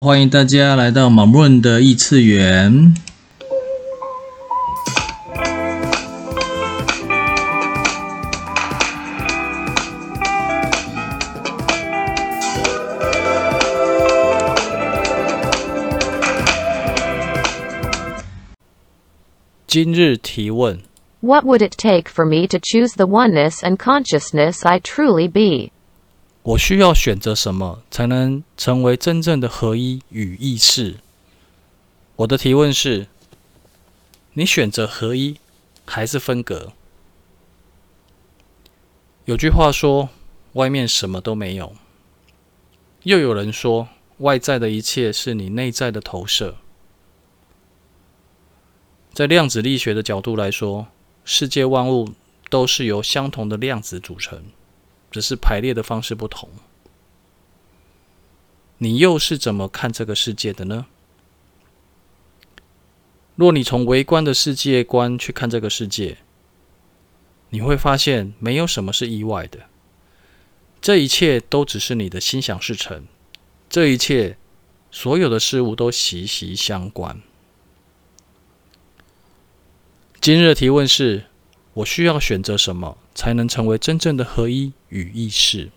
欢迎大家来到马润的异次元。今日提问：What would it take for me to choose the oneness and consciousness I truly be? 我需要选择什么才能成为真正的合一与意识？我的提问是：你选择合一还是分隔？有句话说：“外面什么都没有。”又有人说：“外在的一切是你内在的投射。”在量子力学的角度来说，世界万物都是由相同的量子组成。只是排列的方式不同，你又是怎么看这个世界的呢？若你从微观的世界观去看这个世界，你会发现没有什么是意外的，这一切都只是你的心想事成，这一切所有的事物都息息相关。今日的提问是：我需要选择什么，才能成为真正的合一与意识？